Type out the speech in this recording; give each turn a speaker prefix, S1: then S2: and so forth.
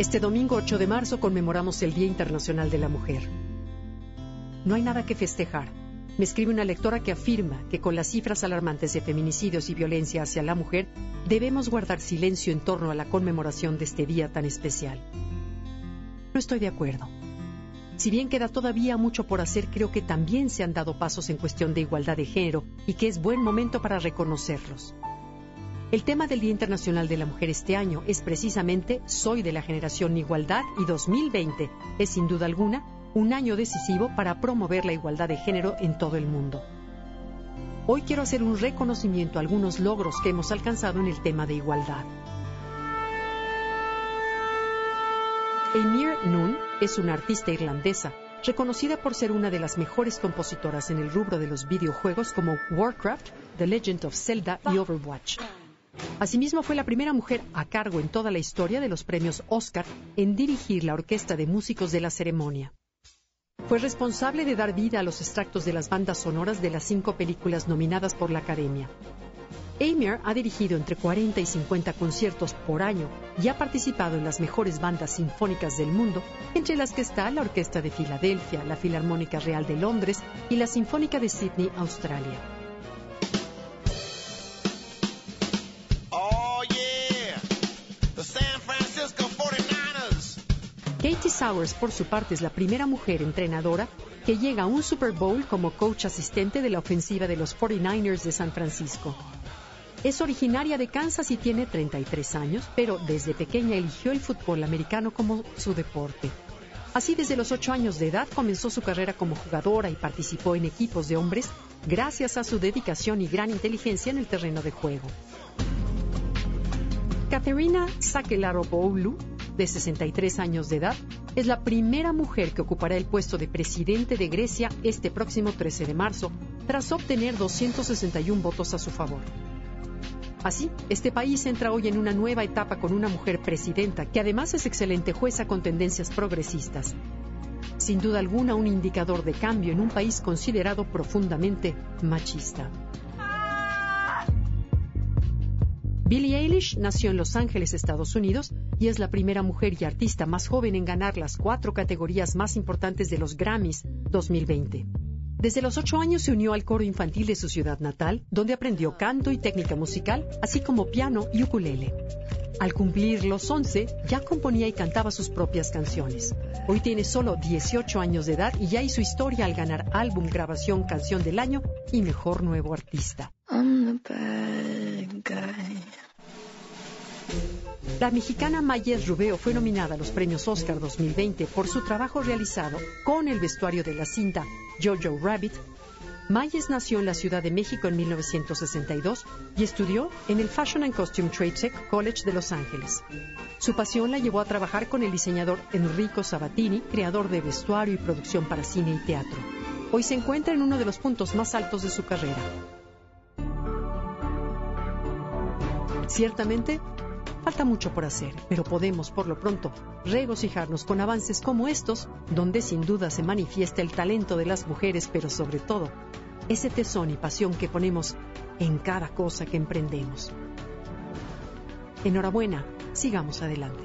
S1: Este domingo 8 de marzo conmemoramos el Día Internacional de la Mujer. No hay nada que festejar. Me escribe una lectora que afirma que con las cifras alarmantes de feminicidios y violencia hacia la mujer, debemos guardar silencio en torno a la conmemoración de este día tan especial. No estoy de acuerdo. Si bien queda todavía mucho por hacer, creo que también se han dado pasos en cuestión de igualdad de género y que es buen momento para reconocerlos. El tema del Día Internacional de la Mujer este año es precisamente Soy de la generación Igualdad y 2020 es sin duda alguna un año decisivo para promover la igualdad de género en todo el mundo. Hoy quiero hacer un reconocimiento a algunos logros que hemos alcanzado en el tema de igualdad. Emir Noon es una artista irlandesa, reconocida por ser una de las mejores compositoras en el rubro de los videojuegos como Warcraft, The Legend of Zelda y Overwatch. Asimismo, fue la primera mujer a cargo en toda la historia de los premios Oscar en dirigir la orquesta de músicos de la ceremonia. Fue responsable de dar vida a los extractos de las bandas sonoras de las cinco películas nominadas por la Academia. Amir ha dirigido entre 40 y 50 conciertos por año y ha participado en las mejores bandas sinfónicas del mundo, entre las que está la Orquesta de Filadelfia, la Filarmónica Real de Londres y la Sinfónica de Sydney, Australia. Katie Sowers, por su parte, es la primera mujer entrenadora que llega a un Super Bowl como coach asistente de la ofensiva de los 49ers de San Francisco. Es originaria de Kansas y tiene 33 años, pero desde pequeña eligió el fútbol americano como su deporte. Así, desde los 8 años de edad comenzó su carrera como jugadora y participó en equipos de hombres gracias a su dedicación y gran inteligencia en el terreno de juego. Katerina Sakelaropoulou de 63 años de edad, es la primera mujer que ocupará el puesto de presidente de Grecia este próximo 13 de marzo, tras obtener 261 votos a su favor. Así, este país entra hoy en una nueva etapa con una mujer presidenta, que además es excelente jueza con tendencias progresistas. Sin duda alguna, un indicador de cambio en un país considerado profundamente machista. Billie Eilish nació en Los Ángeles, Estados Unidos, y es la primera mujer y artista más joven en ganar las cuatro categorías más importantes de los Grammys 2020. Desde los ocho años se unió al coro infantil de su ciudad natal, donde aprendió canto y técnica musical, así como piano y ukulele. Al cumplir los once, ya componía y cantaba sus propias canciones. Hoy tiene solo 18 años de edad y ya hizo historia al ganar álbum, grabación, canción del año y mejor nuevo artista. La mexicana Mayes Rubeo fue nominada a los premios Oscar 2020 por su trabajo realizado con el vestuario de la cinta Jojo Rabbit. Mayes nació en la Ciudad de México en 1962 y estudió en el Fashion and Costume Trade Tech College de Los Ángeles. Su pasión la llevó a trabajar con el diseñador Enrico Sabatini, creador de vestuario y producción para cine y teatro. Hoy se encuentra en uno de los puntos más altos de su carrera. Ciertamente, Falta mucho por hacer, pero podemos, por lo pronto, regocijarnos con avances como estos, donde sin duda se manifiesta el talento de las mujeres, pero sobre todo, ese tesón y pasión que ponemos en cada cosa que emprendemos. Enhorabuena, sigamos adelante.